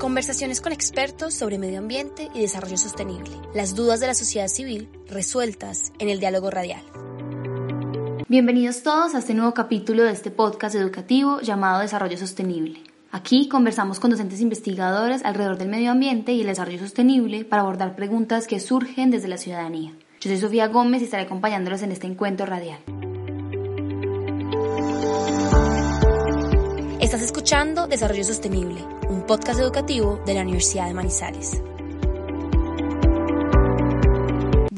Conversaciones con expertos sobre medio ambiente y desarrollo sostenible. Las dudas de la sociedad civil resueltas en el diálogo radial. Bienvenidos todos a este nuevo capítulo de este podcast educativo llamado Desarrollo Sostenible. Aquí conversamos con docentes investigadores alrededor del medio ambiente y el desarrollo sostenible para abordar preguntas que surgen desde la ciudadanía. Yo soy Sofía Gómez y estaré acompañándolos en este encuentro radial. Estás escuchando Desarrollo Sostenible, un podcast educativo de la Universidad de Manizales.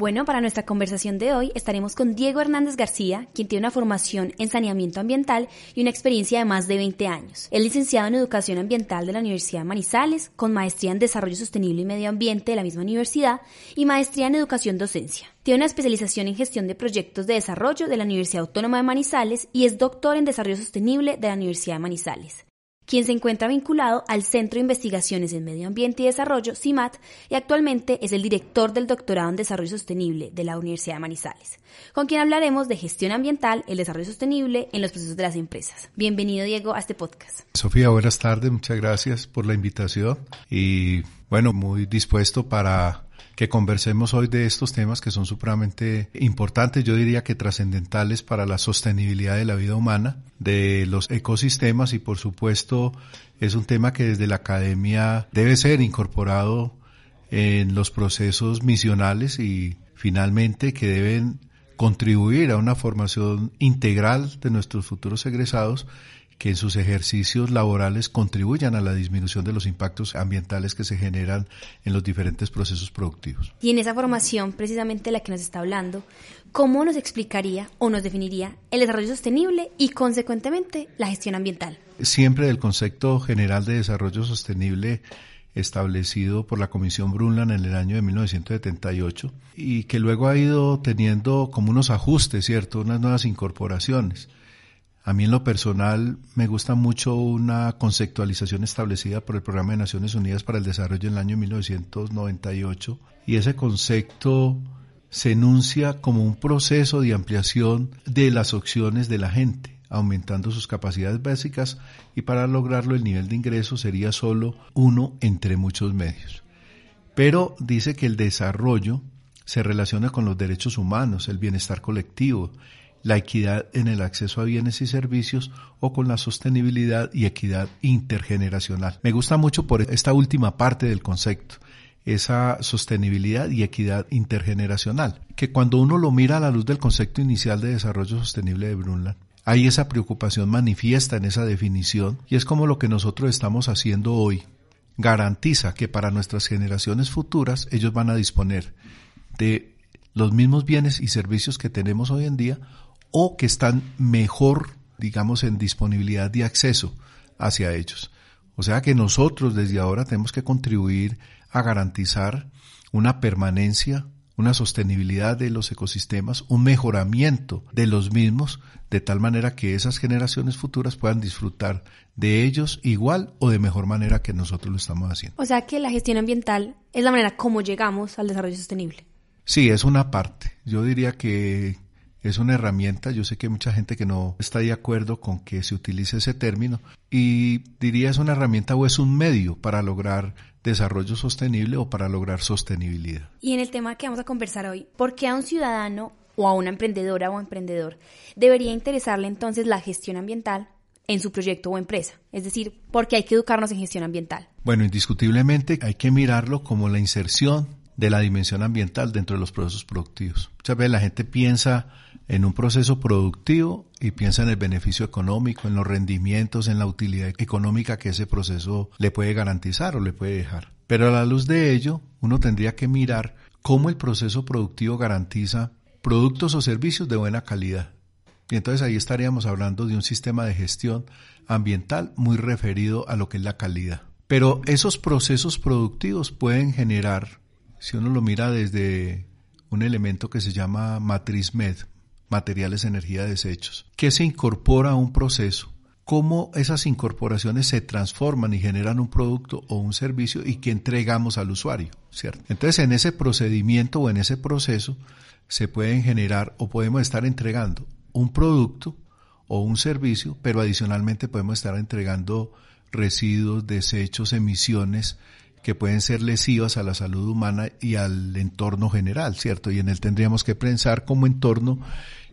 Bueno, para nuestra conversación de hoy estaremos con Diego Hernández García, quien tiene una formación en saneamiento ambiental y una experiencia de más de 20 años. Es licenciado en Educación Ambiental de la Universidad de Manizales, con maestría en Desarrollo Sostenible y Medio Ambiente de la misma universidad y maestría en Educación Docencia. Tiene una especialización en Gestión de Proyectos de Desarrollo de la Universidad Autónoma de Manizales y es doctor en Desarrollo Sostenible de la Universidad de Manizales quien se encuentra vinculado al Centro de Investigaciones en Medio Ambiente y Desarrollo, CIMAT, y actualmente es el director del doctorado en Desarrollo Sostenible de la Universidad de Manizales, con quien hablaremos de gestión ambiental, el desarrollo sostenible en los procesos de las empresas. Bienvenido, Diego, a este podcast. Sofía, buenas tardes, muchas gracias por la invitación y bueno, muy dispuesto para que conversemos hoy de estos temas que son supremamente importantes, yo diría que trascendentales para la sostenibilidad de la vida humana, de los ecosistemas y por supuesto es un tema que desde la academia debe ser incorporado en los procesos misionales y finalmente que deben contribuir a una formación integral de nuestros futuros egresados que en sus ejercicios laborales contribuyan a la disminución de los impactos ambientales que se generan en los diferentes procesos productivos. Y en esa formación, precisamente la que nos está hablando, ¿cómo nos explicaría o nos definiría el desarrollo sostenible y, consecuentemente, la gestión ambiental? Siempre del concepto general de desarrollo sostenible establecido por la Comisión Brundtland en el año de 1978 y que luego ha ido teniendo como unos ajustes, ¿cierto? Unas nuevas incorporaciones. A mí en lo personal me gusta mucho una conceptualización establecida por el Programa de Naciones Unidas para el Desarrollo en el año 1998 y ese concepto se enuncia como un proceso de ampliación de las opciones de la gente, aumentando sus capacidades básicas y para lograrlo el nivel de ingreso sería solo uno entre muchos medios. Pero dice que el desarrollo se relaciona con los derechos humanos, el bienestar colectivo, la equidad en el acceso a bienes y servicios o con la sostenibilidad y equidad intergeneracional. Me gusta mucho por esta última parte del concepto esa sostenibilidad y equidad intergeneracional, que cuando uno lo mira a la luz del concepto inicial de desarrollo sostenible de Brundtland, hay esa preocupación manifiesta en esa definición y es como lo que nosotros estamos haciendo hoy. Garantiza que para nuestras generaciones futuras ellos van a disponer de los mismos bienes y servicios que tenemos hoy en día o que están mejor, digamos, en disponibilidad de acceso hacia ellos. O sea que nosotros desde ahora tenemos que contribuir a garantizar una permanencia, una sostenibilidad de los ecosistemas, un mejoramiento de los mismos, de tal manera que esas generaciones futuras puedan disfrutar de ellos igual o de mejor manera que nosotros lo estamos haciendo. O sea que la gestión ambiental es la manera como llegamos al desarrollo sostenible. Sí, es una parte. Yo diría que es una herramienta. Yo sé que hay mucha gente que no está de acuerdo con que se utilice ese término y diría es una herramienta o es un medio para lograr desarrollo sostenible o para lograr sostenibilidad. Y en el tema que vamos a conversar hoy, ¿por qué a un ciudadano o a una emprendedora o emprendedor debería interesarle entonces la gestión ambiental en su proyecto o empresa? Es decir, ¿por qué hay que educarnos en gestión ambiental? Bueno, indiscutiblemente hay que mirarlo como la inserción de la dimensión ambiental dentro de los procesos productivos. Muchas veces la gente piensa en un proceso productivo y piensa en el beneficio económico, en los rendimientos, en la utilidad económica que ese proceso le puede garantizar o le puede dejar. Pero a la luz de ello, uno tendría que mirar cómo el proceso productivo garantiza productos o servicios de buena calidad, Y entonces ahí estaríamos hablando de un sistema de gestión ambiental muy referido a lo que es la calidad. Pero esos procesos productivos pueden generar, si uno lo mira desde un elemento que se llama matriz MED, materiales, energía, desechos, que se incorpora a un proceso, cómo esas incorporaciones se transforman y generan un producto o un servicio y que entregamos al usuario, ¿cierto? Entonces, en ese procedimiento o en ese proceso se pueden generar o podemos estar entregando un producto o un servicio, pero adicionalmente podemos estar entregando residuos, desechos, emisiones que pueden ser lesivas a la salud humana y al entorno general, ¿cierto? Y en él tendríamos que pensar como entorno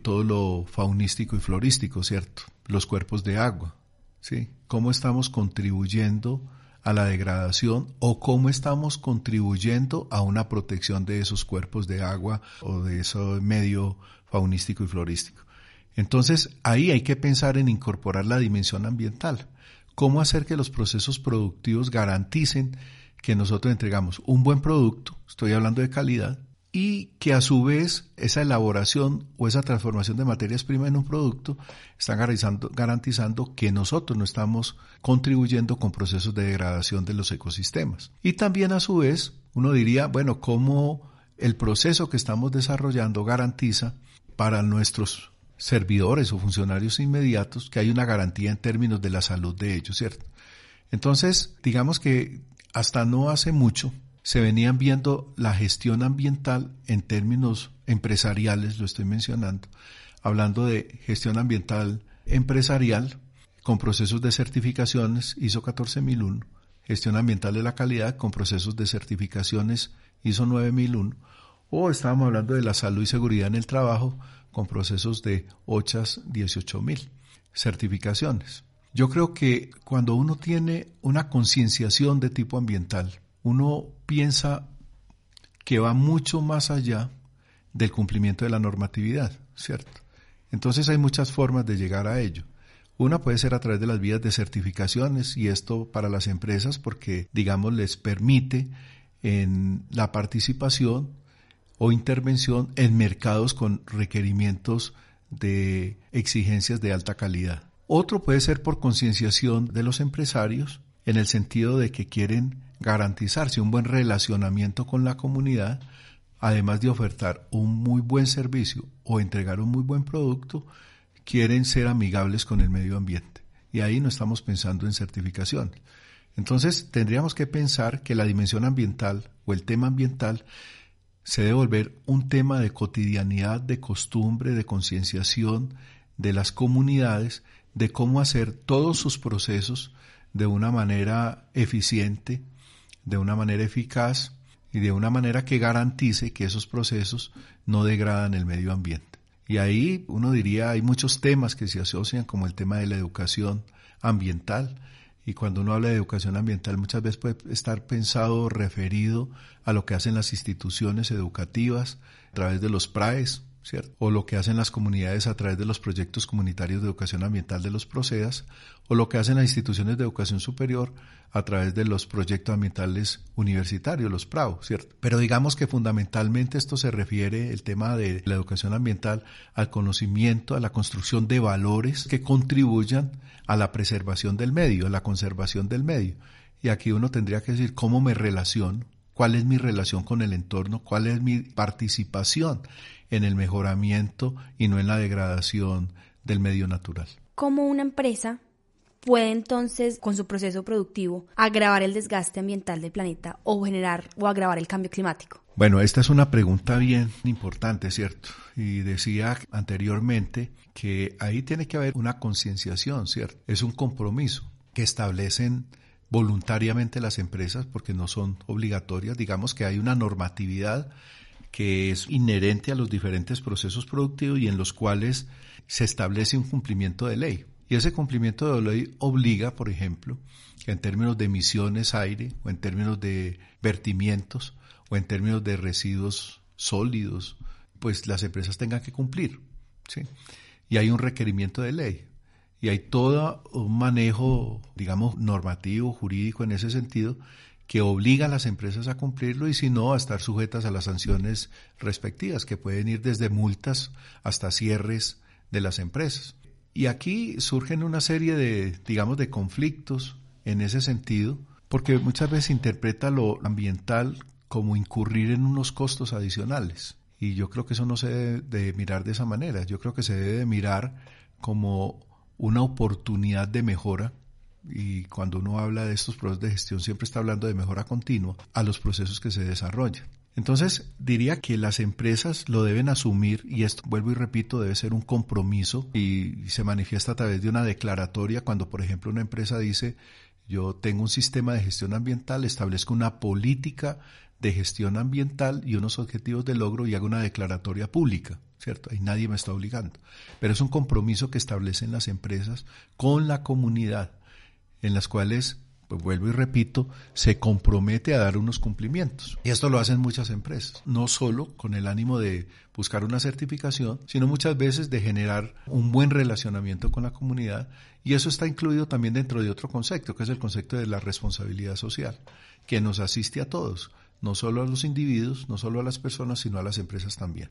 todo lo faunístico y florístico, ¿cierto? Los cuerpos de agua, ¿sí? ¿Cómo estamos contribuyendo a la degradación o cómo estamos contribuyendo a una protección de esos cuerpos de agua o de ese medio faunístico y florístico? Entonces, ahí hay que pensar en incorporar la dimensión ambiental. ¿Cómo hacer que los procesos productivos garanticen que nosotros entregamos un buen producto, estoy hablando de calidad, y que a su vez esa elaboración o esa transformación de materias primas en un producto están garantizando, garantizando, que nosotros no estamos contribuyendo con procesos de degradación de los ecosistemas. Y también a su vez uno diría, bueno, cómo el proceso que estamos desarrollando garantiza para nuestros servidores o funcionarios inmediatos que hay una garantía en términos de la salud de ellos, ¿cierto? Entonces, digamos que hasta no hace mucho se venían viendo la gestión ambiental en términos empresariales, lo estoy mencionando, hablando de gestión ambiental empresarial con procesos de certificaciones ISO 14001, gestión ambiental de la calidad con procesos de certificaciones ISO 9001, o estábamos hablando de la salud y seguridad en el trabajo con procesos de OCHAS 18.000 certificaciones. Yo creo que cuando uno tiene una concienciación de tipo ambiental, uno piensa que va mucho más allá del cumplimiento de la normatividad, ¿cierto? Entonces hay muchas formas de llegar a ello. Una puede ser a través de las vías de certificaciones y esto para las empresas porque, digamos, les permite en la participación o intervención en mercados con requerimientos de exigencias de alta calidad. Otro puede ser por concienciación de los empresarios en el sentido de que quieren garantizarse un buen relacionamiento con la comunidad, además de ofertar un muy buen servicio o entregar un muy buen producto, quieren ser amigables con el medio ambiente. Y ahí no estamos pensando en certificación. Entonces tendríamos que pensar que la dimensión ambiental o el tema ambiental se debe volver un tema de cotidianidad, de costumbre, de concienciación de las comunidades, de cómo hacer todos sus procesos de una manera eficiente, de una manera eficaz y de una manera que garantice que esos procesos no degradan el medio ambiente. Y ahí uno diría, hay muchos temas que se asocian, como el tema de la educación ambiental, y cuando uno habla de educación ambiental muchas veces puede estar pensado referido a lo que hacen las instituciones educativas a través de los PRAES, ¿cierto? O lo que hacen las comunidades a través de los proyectos comunitarios de educación ambiental de los PROCEDAS, o lo que hacen las instituciones de educación superior a través de los proyectos ambientales universitarios, los PRAO, ¿cierto? Pero digamos que fundamentalmente esto se refiere, el tema de la educación ambiental, al conocimiento, a la construcción de valores que contribuyan a la preservación del medio, a la conservación del medio. Y aquí uno tendría que decir cómo me relaciono, cuál es mi relación con el entorno, cuál es mi participación en el mejoramiento y no en la degradación del medio natural. ¿Cómo una empresa puede entonces, con su proceso productivo, agravar el desgaste ambiental del planeta o generar o agravar el cambio climático? Bueno, esta es una pregunta bien importante, ¿cierto? Y decía anteriormente que ahí tiene que haber una concienciación, ¿cierto? Es un compromiso que establecen voluntariamente las empresas porque no son obligatorias. Digamos que hay una normatividad que es inherente a los diferentes procesos productivos y en los cuales se establece un cumplimiento de ley. Y ese cumplimiento de ley obliga, por ejemplo, en términos de emisiones aire o en términos de vertimientos o en términos de residuos sólidos, pues las empresas tengan que cumplir. ¿sí? Y hay un requerimiento de ley. Y hay todo un manejo, digamos, normativo, jurídico en ese sentido, que obliga a las empresas a cumplirlo y si no a estar sujetas a las sanciones respectivas, que pueden ir desde multas hasta cierres de las empresas. Y aquí surgen una serie de, digamos, de conflictos en ese sentido, porque muchas veces se interpreta lo ambiental como incurrir en unos costos adicionales. Y yo creo que eso no se debe de mirar de esa manera. Yo creo que se debe de mirar como una oportunidad de mejora y cuando uno habla de estos procesos de gestión siempre está hablando de mejora continua a los procesos que se desarrollan. Entonces, diría que las empresas lo deben asumir y esto, vuelvo y repito, debe ser un compromiso y se manifiesta a través de una declaratoria cuando, por ejemplo, una empresa dice, yo tengo un sistema de gestión ambiental, establezco una política de gestión ambiental y unos objetivos de logro y hago una declaratoria pública, ¿cierto? Ahí nadie me está obligando. Pero es un compromiso que establecen las empresas con la comunidad, en las cuales pues vuelvo y repito, se compromete a dar unos cumplimientos. Y esto lo hacen muchas empresas, no solo con el ánimo de buscar una certificación, sino muchas veces de generar un buen relacionamiento con la comunidad. Y eso está incluido también dentro de otro concepto, que es el concepto de la responsabilidad social, que nos asiste a todos no solo a los individuos, no solo a las personas, sino a las empresas también,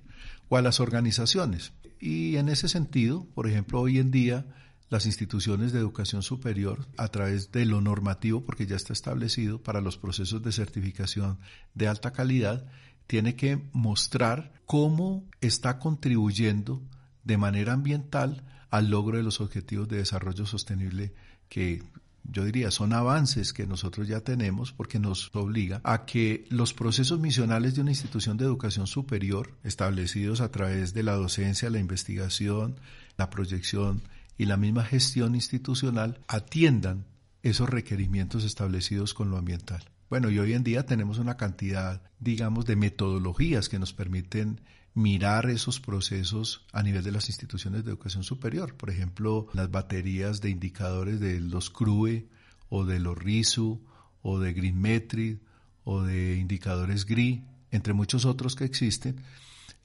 o a las organizaciones. Y en ese sentido, por ejemplo, hoy en día las instituciones de educación superior a través de lo normativo, porque ya está establecido para los procesos de certificación de alta calidad, tiene que mostrar cómo está contribuyendo de manera ambiental al logro de los objetivos de desarrollo sostenible que yo diría, son avances que nosotros ya tenemos porque nos obliga a que los procesos misionales de una institución de educación superior, establecidos a través de la docencia, la investigación, la proyección y la misma gestión institucional atiendan esos requerimientos establecidos con lo ambiental. Bueno, y hoy en día tenemos una cantidad, digamos, de metodologías que nos permiten mirar esos procesos a nivel de las instituciones de educación superior. Por ejemplo, las baterías de indicadores de los CRUE o de los RISU o de GreenMetric o de indicadores GRI, entre muchos otros que existen,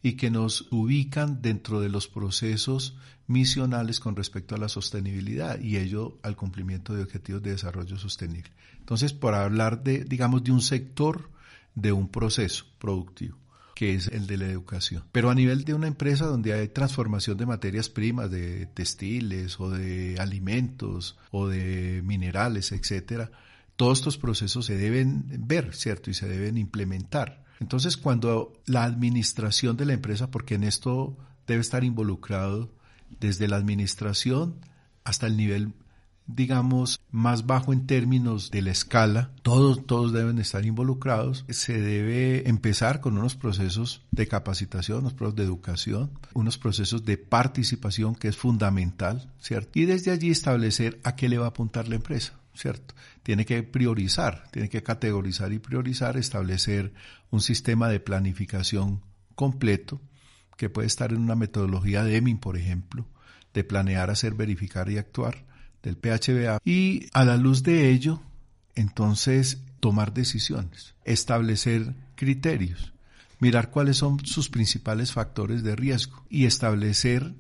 y que nos ubican dentro de los procesos misionales con respecto a la sostenibilidad y ello al cumplimiento de objetivos de desarrollo sostenible. Entonces, por hablar de, digamos, de un sector de un proceso productivo que es el de la educación. Pero a nivel de una empresa donde hay transformación de materias primas, de textiles o de alimentos o de minerales, etcétera, todos estos procesos se deben ver, ¿cierto? Y se deben implementar. Entonces, cuando la administración de la empresa, porque en esto debe estar involucrado desde la administración hasta el nivel, digamos, más bajo en términos de la escala, todos, todos deben estar involucrados. Se debe empezar con unos procesos de capacitación, unos procesos de educación, unos procesos de participación que es fundamental, ¿cierto? Y desde allí establecer a qué le va a apuntar la empresa. ¿cierto? Tiene que priorizar, tiene que categorizar y priorizar, establecer un sistema de planificación completo que puede estar en una metodología de EMIN, por ejemplo, de planear, hacer, verificar y actuar del PHBA y a la luz de ello, entonces tomar decisiones, establecer criterios, mirar cuáles son sus principales factores de riesgo y establecer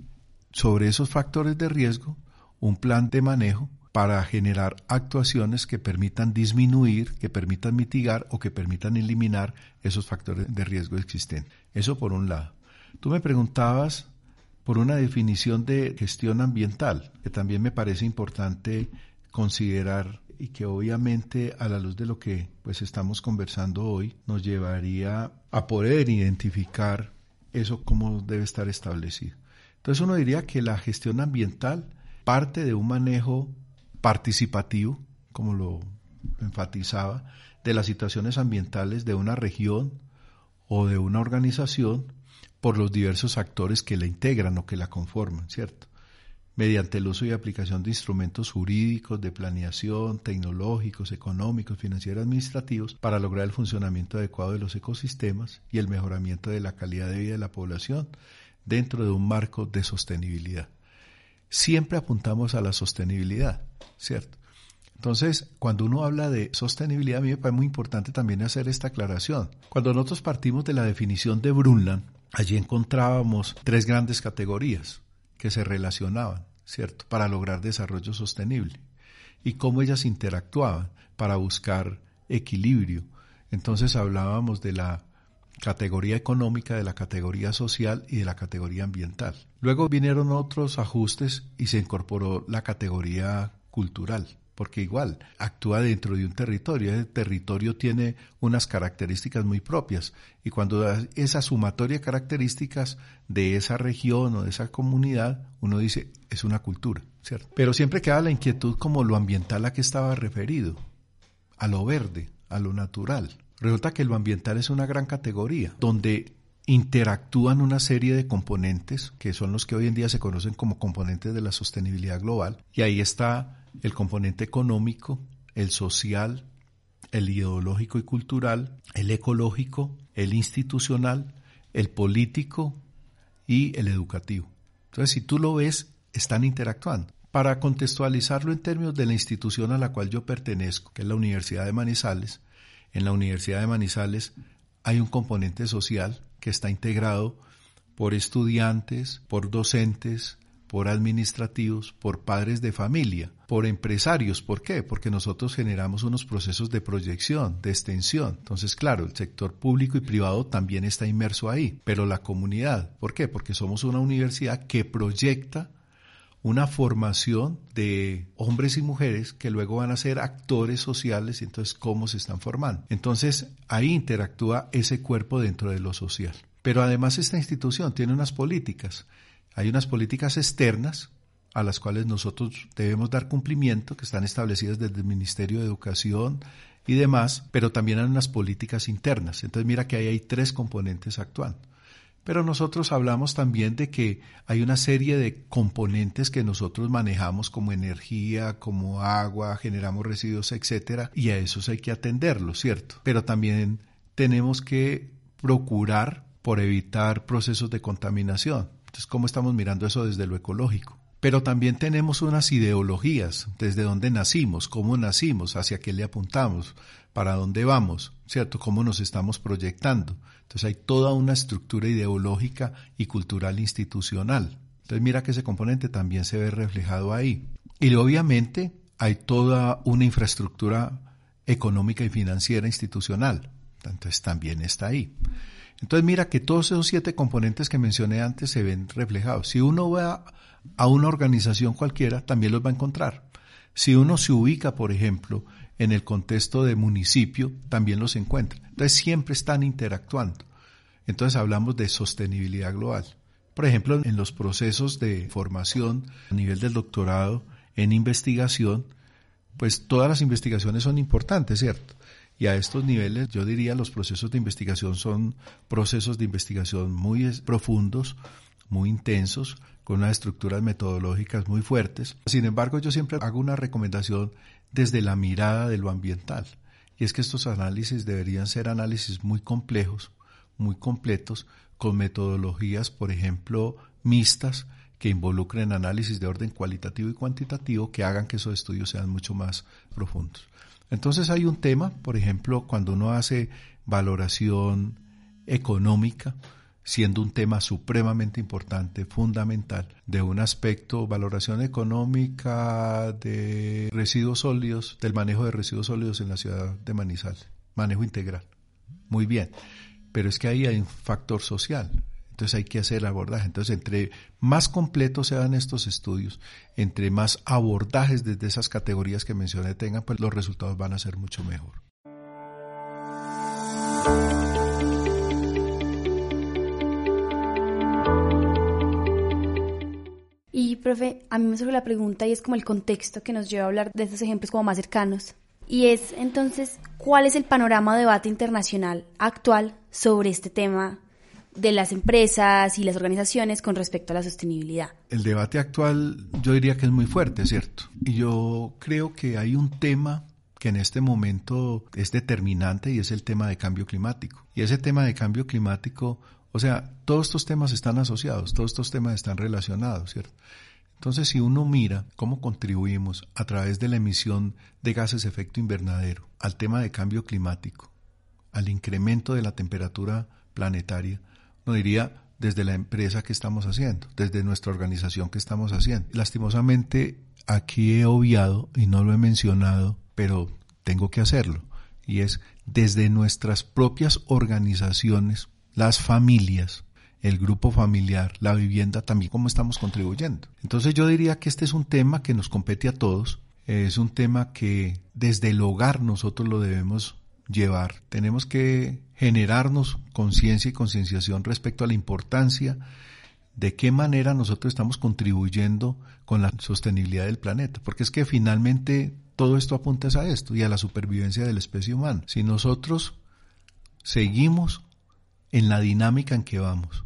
sobre esos factores de riesgo un plan de manejo para generar actuaciones que permitan disminuir, que permitan mitigar o que permitan eliminar esos factores de riesgo existentes. Eso por un lado. Tú me preguntabas por una definición de gestión ambiental, que también me parece importante considerar y que obviamente a la luz de lo que pues estamos conversando hoy nos llevaría a poder identificar eso cómo debe estar establecido. Entonces uno diría que la gestión ambiental parte de un manejo participativo, como lo enfatizaba, de las situaciones ambientales de una región o de una organización por los diversos actores que la integran o que la conforman, ¿cierto? Mediante el uso y aplicación de instrumentos jurídicos, de planeación, tecnológicos, económicos, financieros, administrativos, para lograr el funcionamiento adecuado de los ecosistemas y el mejoramiento de la calidad de vida de la población dentro de un marco de sostenibilidad siempre apuntamos a la sostenibilidad, ¿cierto? Entonces, cuando uno habla de sostenibilidad, a mí me parece muy importante también hacer esta aclaración. Cuando nosotros partimos de la definición de Brundtland, allí encontrábamos tres grandes categorías que se relacionaban, ¿cierto?, para lograr desarrollo sostenible y cómo ellas interactuaban para buscar equilibrio. Entonces hablábamos de la categoría económica, de la categoría social y de la categoría ambiental. Luego vinieron otros ajustes y se incorporó la categoría cultural porque igual actúa dentro de un territorio. El territorio tiene unas características muy propias y cuando esa sumatoria de características de esa región o de esa comunidad, uno dice, es una cultura, ¿cierto? Pero siempre queda la inquietud como lo ambiental a que estaba referido, a lo verde, a lo natural. Resulta que lo ambiental es una gran categoría, donde interactúan una serie de componentes que son los que hoy en día se conocen como componentes de la sostenibilidad global. Y ahí está el componente económico, el social, el ideológico y cultural, el ecológico, el institucional, el político y el educativo. Entonces, si tú lo ves, están interactuando. Para contextualizarlo en términos de la institución a la cual yo pertenezco, que es la Universidad de Manizales, en la Universidad de Manizales hay un componente social que está integrado por estudiantes, por docentes, por administrativos, por padres de familia, por empresarios. ¿Por qué? Porque nosotros generamos unos procesos de proyección, de extensión. Entonces, claro, el sector público y privado también está inmerso ahí, pero la comunidad. ¿Por qué? Porque somos una universidad que proyecta una formación de hombres y mujeres que luego van a ser actores sociales entonces cómo se están formando. Entonces ahí interactúa ese cuerpo dentro de lo social. Pero además esta institución tiene unas políticas. Hay unas políticas externas a las cuales nosotros debemos dar cumplimiento, que están establecidas desde el Ministerio de Educación y demás, pero también hay unas políticas internas. Entonces mira que ahí hay tres componentes actuando. Pero nosotros hablamos también de que hay una serie de componentes que nosotros manejamos como energía, como agua, generamos residuos, etcétera, y a esos hay que atenderlos, ¿cierto? Pero también tenemos que procurar por evitar procesos de contaminación. Entonces, ¿cómo estamos mirando eso desde lo ecológico? Pero también tenemos unas ideologías, desde dónde nacimos, cómo nacimos, hacia qué le apuntamos, para dónde vamos, ¿cierto? Cómo nos estamos proyectando. Entonces hay toda una estructura ideológica y cultural institucional. Entonces mira que ese componente también se ve reflejado ahí. Y obviamente hay toda una infraestructura económica y financiera institucional. Entonces también está ahí. Entonces mira que todos esos siete componentes que mencioné antes se ven reflejados. Si uno va a una organización cualquiera, también los va a encontrar. Si uno se ubica, por ejemplo, en el contexto de municipio, también los encuentra. Entonces siempre están interactuando. Entonces hablamos de sostenibilidad global. Por ejemplo, en los procesos de formación a nivel del doctorado, en investigación, pues todas las investigaciones son importantes, ¿cierto? Y a estos niveles, yo diría, los procesos de investigación son procesos de investigación muy profundos, muy intensos, con unas estructuras metodológicas muy fuertes. Sin embargo, yo siempre hago una recomendación desde la mirada de lo ambiental. Y es que estos análisis deberían ser análisis muy complejos, muy completos, con metodologías, por ejemplo, mixtas, que involucren análisis de orden cualitativo y cuantitativo que hagan que esos estudios sean mucho más profundos. Entonces hay un tema, por ejemplo, cuando uno hace valoración económica, siendo un tema supremamente importante, fundamental, de un aspecto, valoración económica de residuos sólidos, del manejo de residuos sólidos en la ciudad de Manizales, manejo integral. Muy bien, pero es que ahí hay un factor social, entonces hay que hacer el abordaje. Entonces, entre más completos sean estos estudios, entre más abordajes desde esas categorías que mencioné tengan, pues los resultados van a ser mucho mejor. Y, profe, a mí me surge la pregunta y es como el contexto que nos lleva a hablar de estos ejemplos como más cercanos. Y es entonces, ¿cuál es el panorama de debate internacional actual sobre este tema de las empresas y las organizaciones con respecto a la sostenibilidad? El debate actual yo diría que es muy fuerte, ¿cierto? Y yo creo que hay un tema que en este momento es determinante y es el tema de cambio climático. Y ese tema de cambio climático o sea, todos estos temas están asociados, todos estos temas están relacionados, ¿cierto? Entonces, si uno mira cómo contribuimos a través de la emisión de gases de efecto invernadero al tema de cambio climático, al incremento de la temperatura planetaria, uno diría desde la empresa que estamos haciendo, desde nuestra organización que estamos haciendo. Lastimosamente, aquí he obviado y no lo he mencionado, pero tengo que hacerlo, y es desde nuestras propias organizaciones las familias, el grupo familiar, la vivienda, también cómo estamos contribuyendo. Entonces yo diría que este es un tema que nos compete a todos, es un tema que desde el hogar nosotros lo debemos llevar. Tenemos que generarnos conciencia y concienciación respecto a la importancia de qué manera nosotros estamos contribuyendo con la sostenibilidad del planeta, porque es que finalmente todo esto apunta a esto y a la supervivencia de la especie humana. Si nosotros seguimos en la dinámica en que vamos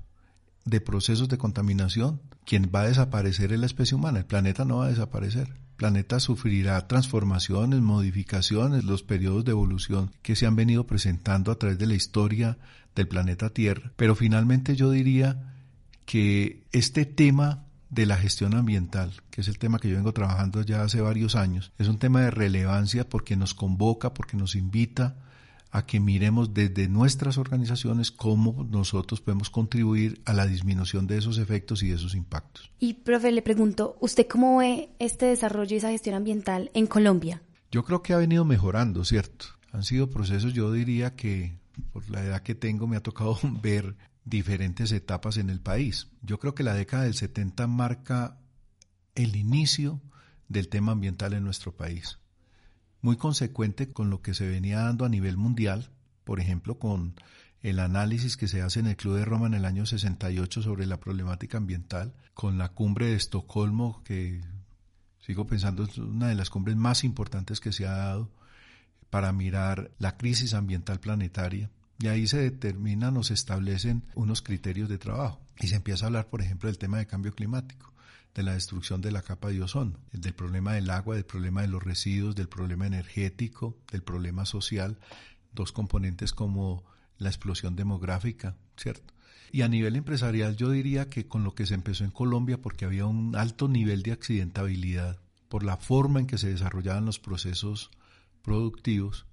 de procesos de contaminación, quien va a desaparecer es la especie humana, el planeta no va a desaparecer planeta sufrirá transformaciones, modificaciones, los periodos de evolución que se han venido presentando a través de la historia del planeta Tierra. Pero finalmente yo diría que este tema de la gestión ambiental, que es el tema que yo vengo trabajando ya hace varios años, es un tema de relevancia porque nos convoca, porque nos invita a que miremos desde nuestras organizaciones cómo nosotros podemos contribuir a la disminución de esos efectos y de esos impactos. Y, profe, le pregunto, ¿usted cómo ve este desarrollo y esa gestión ambiental en Colombia? Yo creo que ha venido mejorando, ¿cierto? Han sido procesos, yo diría que por la edad que tengo me ha tocado ver diferentes etapas en el país. Yo creo que la década del 70 marca el inicio del tema ambiental en nuestro país muy consecuente con lo que se venía dando a nivel mundial, por ejemplo, con el análisis que se hace en el Club de Roma en el año 68 sobre la problemática ambiental, con la cumbre de Estocolmo, que sigo pensando es una de las cumbres más importantes que se ha dado para mirar la crisis ambiental planetaria. Y ahí se determinan o se establecen unos criterios de trabajo. Y se empieza a hablar, por ejemplo, del tema de cambio climático de la destrucción de la capa de ozono, del problema del agua, del problema de los residuos, del problema energético, del problema social, dos componentes como la explosión demográfica, ¿cierto? Y a nivel empresarial yo diría que con lo que se empezó en Colombia, porque había un alto nivel de accidentabilidad, por la forma en que se desarrollaban los procesos productivos,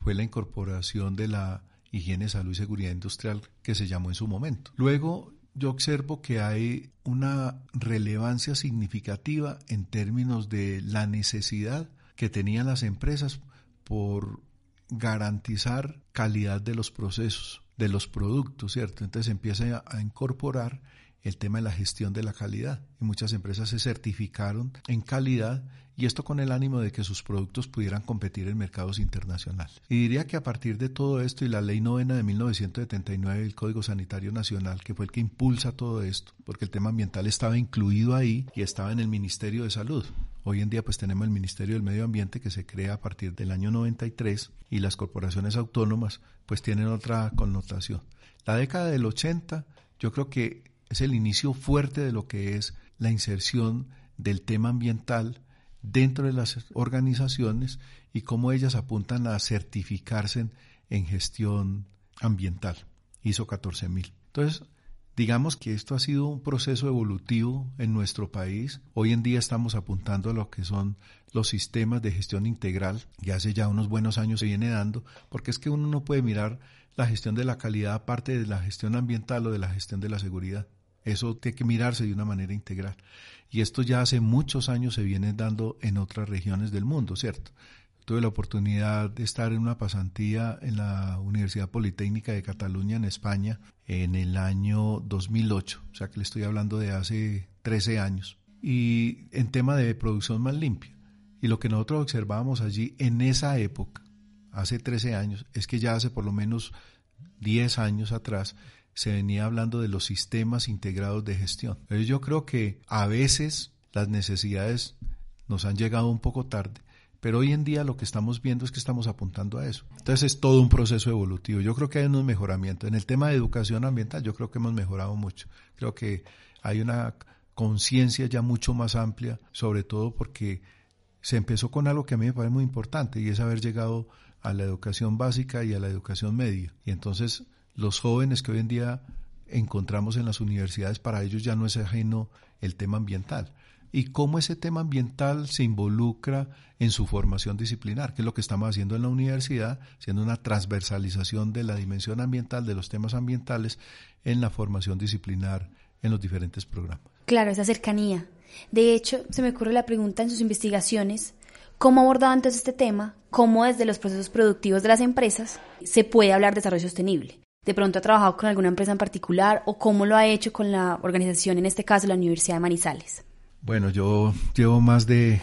fue la incorporación de la higiene, salud y seguridad industrial que se llamó en su momento. Luego yo observo que hay una relevancia significativa en términos de la necesidad que tenían las empresas por garantizar calidad de los procesos, de los productos, ¿cierto? Entonces empieza a incorporar el tema de la gestión de la calidad. Y muchas empresas se certificaron en calidad y esto con el ánimo de que sus productos pudieran competir en mercados internacionales. Y diría que a partir de todo esto y la ley novena de 1979, el Código Sanitario Nacional, que fue el que impulsa todo esto, porque el tema ambiental estaba incluido ahí y estaba en el Ministerio de Salud. Hoy en día pues tenemos el Ministerio del Medio Ambiente que se crea a partir del año 93 y las corporaciones autónomas pues tienen otra connotación. La década del 80 yo creo que es el inicio fuerte de lo que es la inserción del tema ambiental dentro de las organizaciones y cómo ellas apuntan a certificarse en, gestión ambiental, ISO 14000. Entonces, digamos que esto ha sido un proceso evolutivo en nuestro país. Hoy en día estamos apuntando a lo que son los sistemas de gestión integral, y hace ya unos buenos años se viene dando, porque es que uno no puede mirar la gestión de la calidad aparte de la gestión ambiental o de la gestión de la seguridad. Eso tiene que mirarse de una manera integral. Y esto ya hace muchos años se viene dando en otras regiones del mundo, ¿cierto? Tuve la oportunidad de estar en una pasantía en la Universidad Politécnica de Cataluña, en España, en el año 2008, o sea que le estoy hablando de hace 13 años, y en tema de producción más limpia. Y lo que nosotros observábamos allí en esa época, hace 13 años, es que ya hace por lo menos 10 años atrás se venía hablando de los sistemas integrados de gestión. Pero yo creo que a veces las necesidades nos han llegado un poco tarde, pero hoy en día lo que estamos viendo es que estamos apuntando a eso. Entonces es todo un proceso evolutivo. Yo creo que hay unos mejoramientos. En el tema de educación ambiental yo creo que hemos mejorado mucho. Creo que hay una conciencia ya mucho más amplia, sobre todo porque se empezó con algo que a mí me parece muy importante y es haber llegado a la educación básica y a la educación media. Y entonces los jóvenes que hoy en día encontramos en las universidades, para ellos ya no es ajeno el tema ambiental. Y cómo ese tema ambiental se involucra en su formación disciplinar, que es lo que estamos haciendo en la universidad, siendo una transversalización de la dimensión ambiental, de los temas ambientales, en la formación disciplinar en los diferentes programas. Claro, esa cercanía. De hecho, se me ocurre la pregunta en sus investigaciones, ¿cómo abordado antes este tema? ¿Cómo desde los procesos productivos de las empresas se puede hablar de desarrollo sostenible? ¿De pronto ha trabajado con alguna empresa en particular o cómo lo ha hecho con la organización, en este caso la Universidad de Manizales? Bueno, yo llevo más de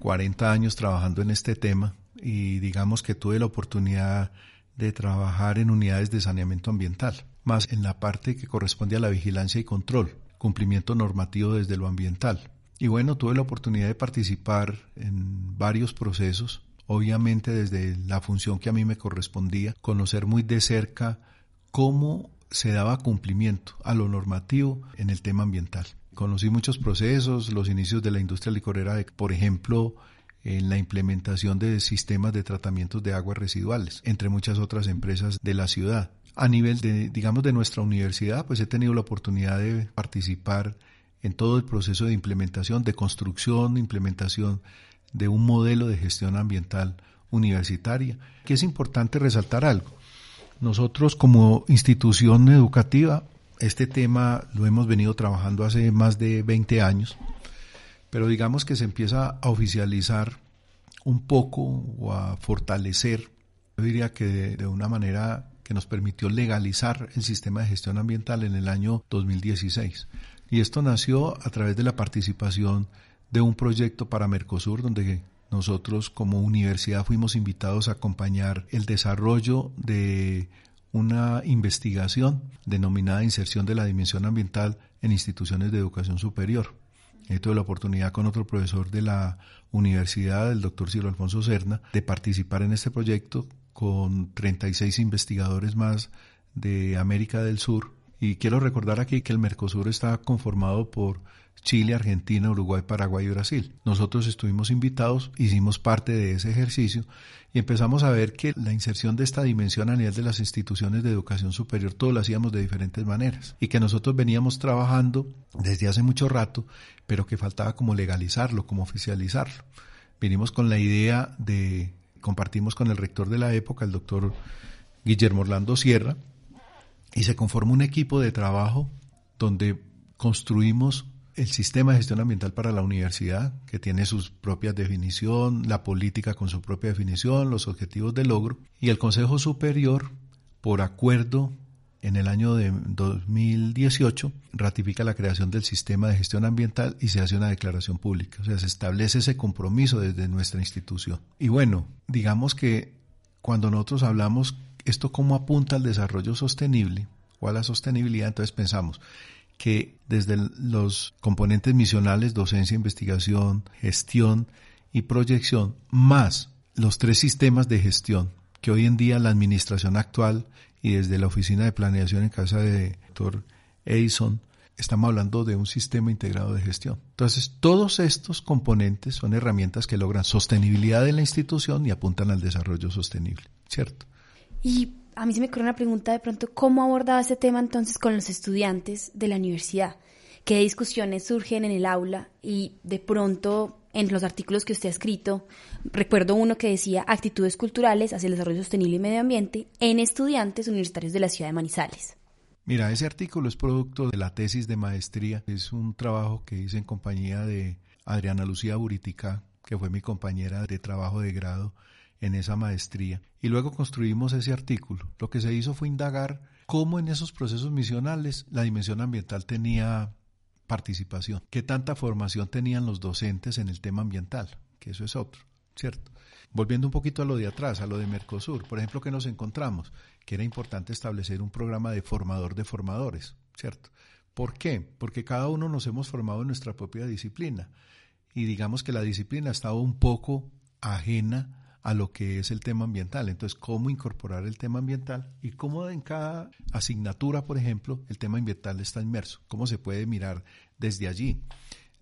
40 años trabajando en este tema y digamos que tuve la oportunidad de trabajar en unidades de saneamiento ambiental, más en la parte que corresponde a la vigilancia y control, cumplimiento normativo desde lo ambiental. Y bueno, tuve la oportunidad de participar en varios procesos, obviamente desde la función que a mí me correspondía, conocer muy de cerca cómo se daba cumplimiento a lo normativo en el tema ambiental. Conocí muchos procesos, los inicios de la industria licorera, por ejemplo, en la implementación de sistemas de tratamientos de aguas residuales, entre muchas otras empresas de la ciudad. A nivel de, digamos, de nuestra universidad, pues he tenido la oportunidad de participar en todo el proceso de implementación, de construcción, implementación de un modelo de gestión ambiental universitaria, que es importante resaltar algo. Nosotros como institución educativa, este tema lo hemos venido trabajando hace más de 20 años, pero digamos que se empieza a oficializar un poco o a fortalecer, yo diría que de, de una manera que nos permitió legalizar el sistema de gestión ambiental en el año 2016. Y esto nació a través de la participación de un proyecto para Mercosur, donde nosotros como universidad fuimos invitados a acompañar el desarrollo de una investigación denominada Inserción de la Dimensión Ambiental en Instituciones de Educación Superior. He tuve la oportunidad con otro profesor de la universidad, el doctor Ciro Alfonso Serna, de participar en este proyecto con 36 investigadores más de América del Sur y quiero recordar aquí que el Mercosur está conformado por Chile, Argentina, Uruguay, Paraguay y Brasil. Nosotros estuvimos invitados, hicimos parte de ese ejercicio y empezamos a ver que la inserción de esta dimensión a nivel de las instituciones de educación superior todo lo hacíamos de diferentes maneras y que nosotros veníamos trabajando desde hace mucho rato, pero que faltaba como legalizarlo, como oficializarlo. Vinimos con la idea de, compartimos con el rector de la época, el doctor Guillermo Orlando Sierra, y se conforma un equipo de trabajo donde construimos el sistema de gestión ambiental para la universidad, que tiene sus propias definición, la política con su propia definición, los objetivos de logro, y el Consejo Superior, por acuerdo en el año de 2018, ratifica la creación del sistema de gestión ambiental y se hace una declaración pública. O sea, se establece ese compromiso desde nuestra institución. Y bueno, digamos que cuando nosotros hablamos esto cómo apunta al desarrollo sostenible o a la sostenibilidad, entonces pensamos que desde los componentes misionales, docencia, investigación, gestión y proyección, más los tres sistemas de gestión que hoy en día la administración actual y desde la oficina de planeación en casa de doctor Edison, estamos hablando de un sistema integrado de gestión. Entonces, todos estos componentes son herramientas que logran sostenibilidad de la institución y apuntan al desarrollo sostenible, ¿cierto? Y a mí se me ocurre una pregunta de pronto, ¿cómo abordaba ese tema entonces con los estudiantes de la universidad? ¿Qué discusiones surgen en el aula? Y de pronto, en los artículos que usted ha escrito, recuerdo uno que decía actitudes culturales hacia el desarrollo sostenible y medio ambiente en estudiantes universitarios de la ciudad de Manizales. Mira, ese artículo es producto de la tesis de maestría. Es un trabajo que hice en compañía de Adriana Lucía Buritica, que fue mi compañera de trabajo de grado en esa maestría. Y luego construimos ese artículo. Lo que se hizo fue indagar cómo en esos procesos misionales la dimensión ambiental tenía participación, qué tanta formación tenían los docentes en el tema ambiental, que eso es otro, ¿cierto? Volviendo un poquito a lo de atrás, a lo de Mercosur, por ejemplo, que nos encontramos, que era importante establecer un programa de formador de formadores, ¿cierto? ¿Por qué? Porque cada uno nos hemos formado en nuestra propia disciplina y digamos que la disciplina estaba un poco ajena a lo que es el tema ambiental. Entonces, cómo incorporar el tema ambiental y cómo en cada asignatura, por ejemplo, el tema ambiental está inmerso. Cómo se puede mirar desde allí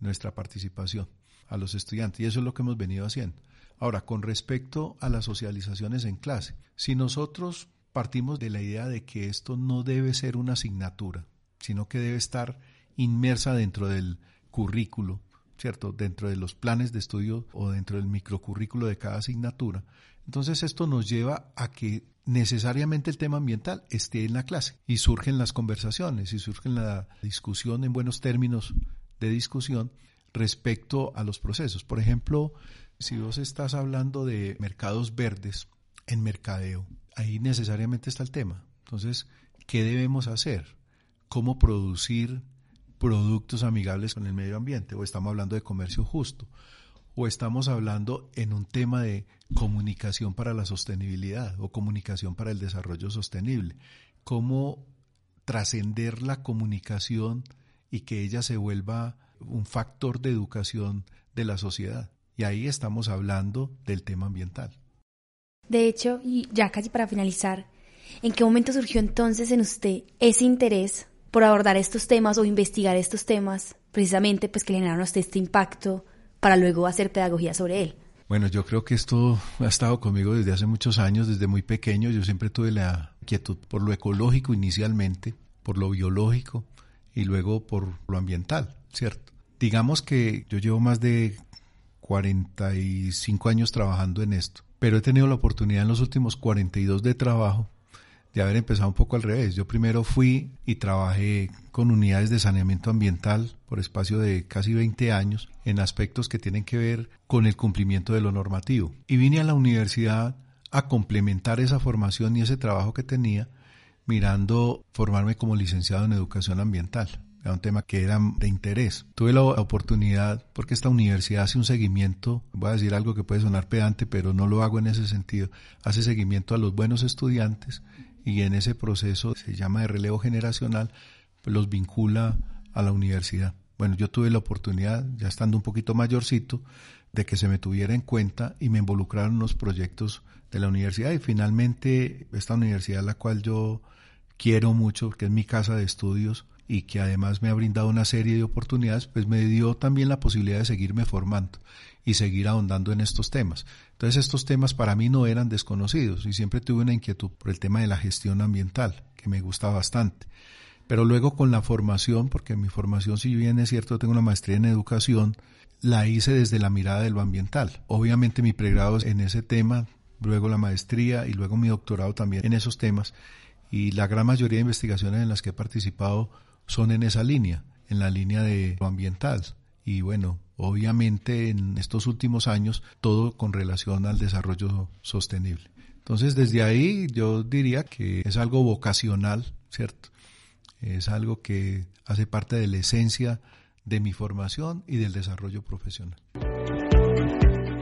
nuestra participación a los estudiantes. Y eso es lo que hemos venido haciendo. Ahora, con respecto a las socializaciones en clase, si nosotros partimos de la idea de que esto no debe ser una asignatura, sino que debe estar inmersa dentro del currículo, ¿cierto? Dentro de los planes de estudio o dentro del microcurrículo de cada asignatura. Entonces esto nos lleva a que necesariamente el tema ambiental esté en la clase y surgen las conversaciones y surge la discusión en buenos términos de discusión respecto a los procesos. Por ejemplo, si vos estás hablando de mercados verdes en mercadeo, ahí necesariamente está el tema, Entonces, ¿qué debemos hacer? ¿Cómo producir productos amigables con el medio ambiente? ¿O estamos hablando de comercio justo? ¿O estamos hablando en un tema de comunicación para la sostenibilidad o comunicación para el desarrollo sostenible? ¿Cómo trascender la comunicación y que ella se vuelva un factor de educación de la sociedad? Y ahí estamos hablando del tema ambiental. De hecho, y ya casi para finalizar, ¿en qué momento surgió entonces en usted ese interés por abordar estos temas o investigar estos temas, precisamente pues que generaron usted este impacto para luego hacer pedagogía sobre él? Bueno, yo creo que esto ha estado conmigo desde hace muchos años, desde muy pequeño. Yo siempre tuve la inquietud por lo ecológico inicialmente, por lo biológico y luego por lo ambiental, ¿cierto? Digamos que yo llevo más de 45 años trabajando en esto, pero he tenido la oportunidad en los últimos 42 de trabajo de haber empezado un poco al revés. Yo primero fui y trabajé con unidades de saneamiento ambiental por espacio de casi 20 años en aspectos que tienen que ver con el cumplimiento de lo normativo. Y vine a la universidad a complementar esa formación y ese trabajo que tenía mirando formarme como licenciado en educación ambiental era un tema que era de interés. Tuve la oportunidad, porque esta universidad hace un seguimiento, voy a decir algo que puede sonar pedante, pero no lo hago en ese sentido, hace seguimiento a los buenos estudiantes y en ese proceso se llama de relevo generacional, pues los vincula a la universidad. Bueno, yo tuve la oportunidad, ya estando un poquito mayorcito, de que se me tuviera en cuenta y me involucraron en los proyectos de la universidad y finalmente esta universidad la cual yo quiero mucho, que es mi casa de estudios y que además me ha brindado una serie de oportunidades, pues me dio también la posibilidad de seguirme formando y seguir ahondando en estos temas. Entonces estos temas para mí no eran desconocidos y siempre tuve una inquietud por el tema de la gestión ambiental, que me gusta bastante. Pero luego con la formación, porque mi formación, si bien es cierto, tengo una maestría en educación, la hice desde la mirada de lo ambiental. Obviamente mi pregrado es en ese tema, luego la maestría y luego mi doctorado también en esos temas. Y la gran mayoría de investigaciones en las que he participado son en esa línea, en la línea de lo ambiental. Y bueno, obviamente en estos últimos años todo con relación al desarrollo sostenible. Entonces desde ahí yo diría que es algo vocacional, ¿cierto? Es algo que hace parte de la esencia de mi formación y del desarrollo profesional.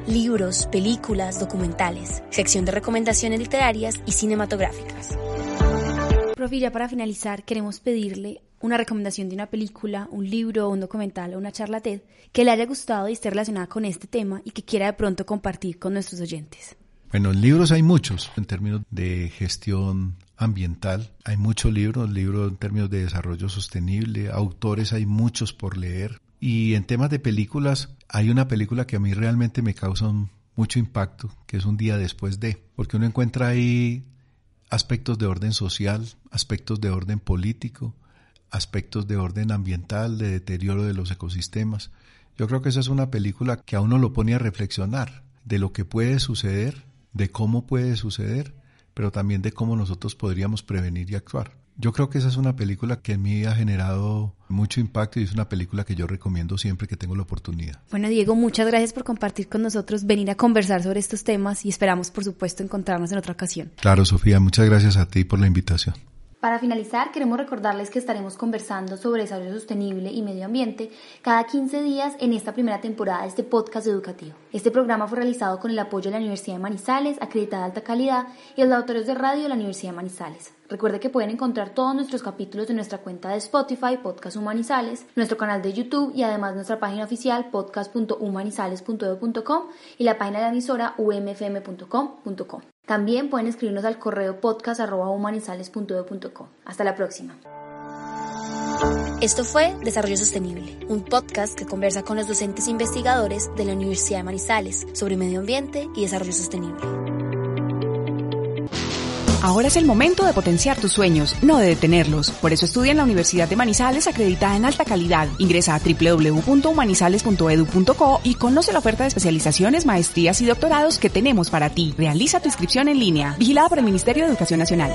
Libros, películas, documentales, sección de recomendaciones literarias y cinematográficas. Profi, ya para finalizar, queremos pedirle una recomendación de una película, un libro, un documental o una charla TED que le haya gustado y esté relacionada con este tema y que quiera de pronto compartir con nuestros oyentes. Bueno, libros hay muchos en términos de gestión ambiental. Hay muchos libros, libros en términos de desarrollo sostenible, autores hay muchos por leer. Y en temas de películas, hay una película que a mí realmente me causa mucho impacto, que es un día después de, porque uno encuentra ahí aspectos de orden social, aspectos de orden político, aspectos de orden ambiental, de deterioro de los ecosistemas. Yo creo que esa es una película que a uno lo pone a reflexionar de lo que puede suceder, de cómo puede suceder, pero también de cómo nosotros podríamos prevenir y actuar. Yo creo que esa es una película que en mí ha generado mucho impacto y es una película que yo recomiendo siempre que tengo la oportunidad. Bueno, Diego, muchas gracias por compartir con nosotros, venir a conversar sobre estos temas y esperamos, por supuesto, encontrarnos en otra ocasión. Claro, Sofía, muchas gracias a ti por la invitación. Para finalizar, queremos recordarles que estaremos conversando sobre desarrollo sostenible y medio ambiente cada 15 días en esta primera temporada de este podcast educativo. Este programa fue realizado con el apoyo de la Universidad de Manizales, acreditada de alta calidad, y los laboratorios de radio de la Universidad de Manizales. Recuerde que pueden encontrar todos nuestros capítulos en nuestra cuenta de Spotify, Podcast Humanizales, nuestro canal de YouTube y además nuestra página oficial podcast.humanizales.edu.com y la página de la emisora umfm.com.com. También pueden escribirnos al correo podcast.humanizales.edu.com. Hasta la próxima. Esto fue Desarrollo Sostenible, un podcast que conversa con los docentes e investigadores de la Universidad de Manizales sobre medio ambiente y desarrollo sostenible. Ahora es el momento de potenciar tus sueños, no de detenerlos. Por eso estudia en la Universidad de Manizales acreditada en alta calidad. Ingresa a www.humanizales.edu.co y conoce la oferta de especializaciones, maestrías y doctorados que tenemos para ti. Realiza tu inscripción en línea, vigilada por el Ministerio de Educación Nacional.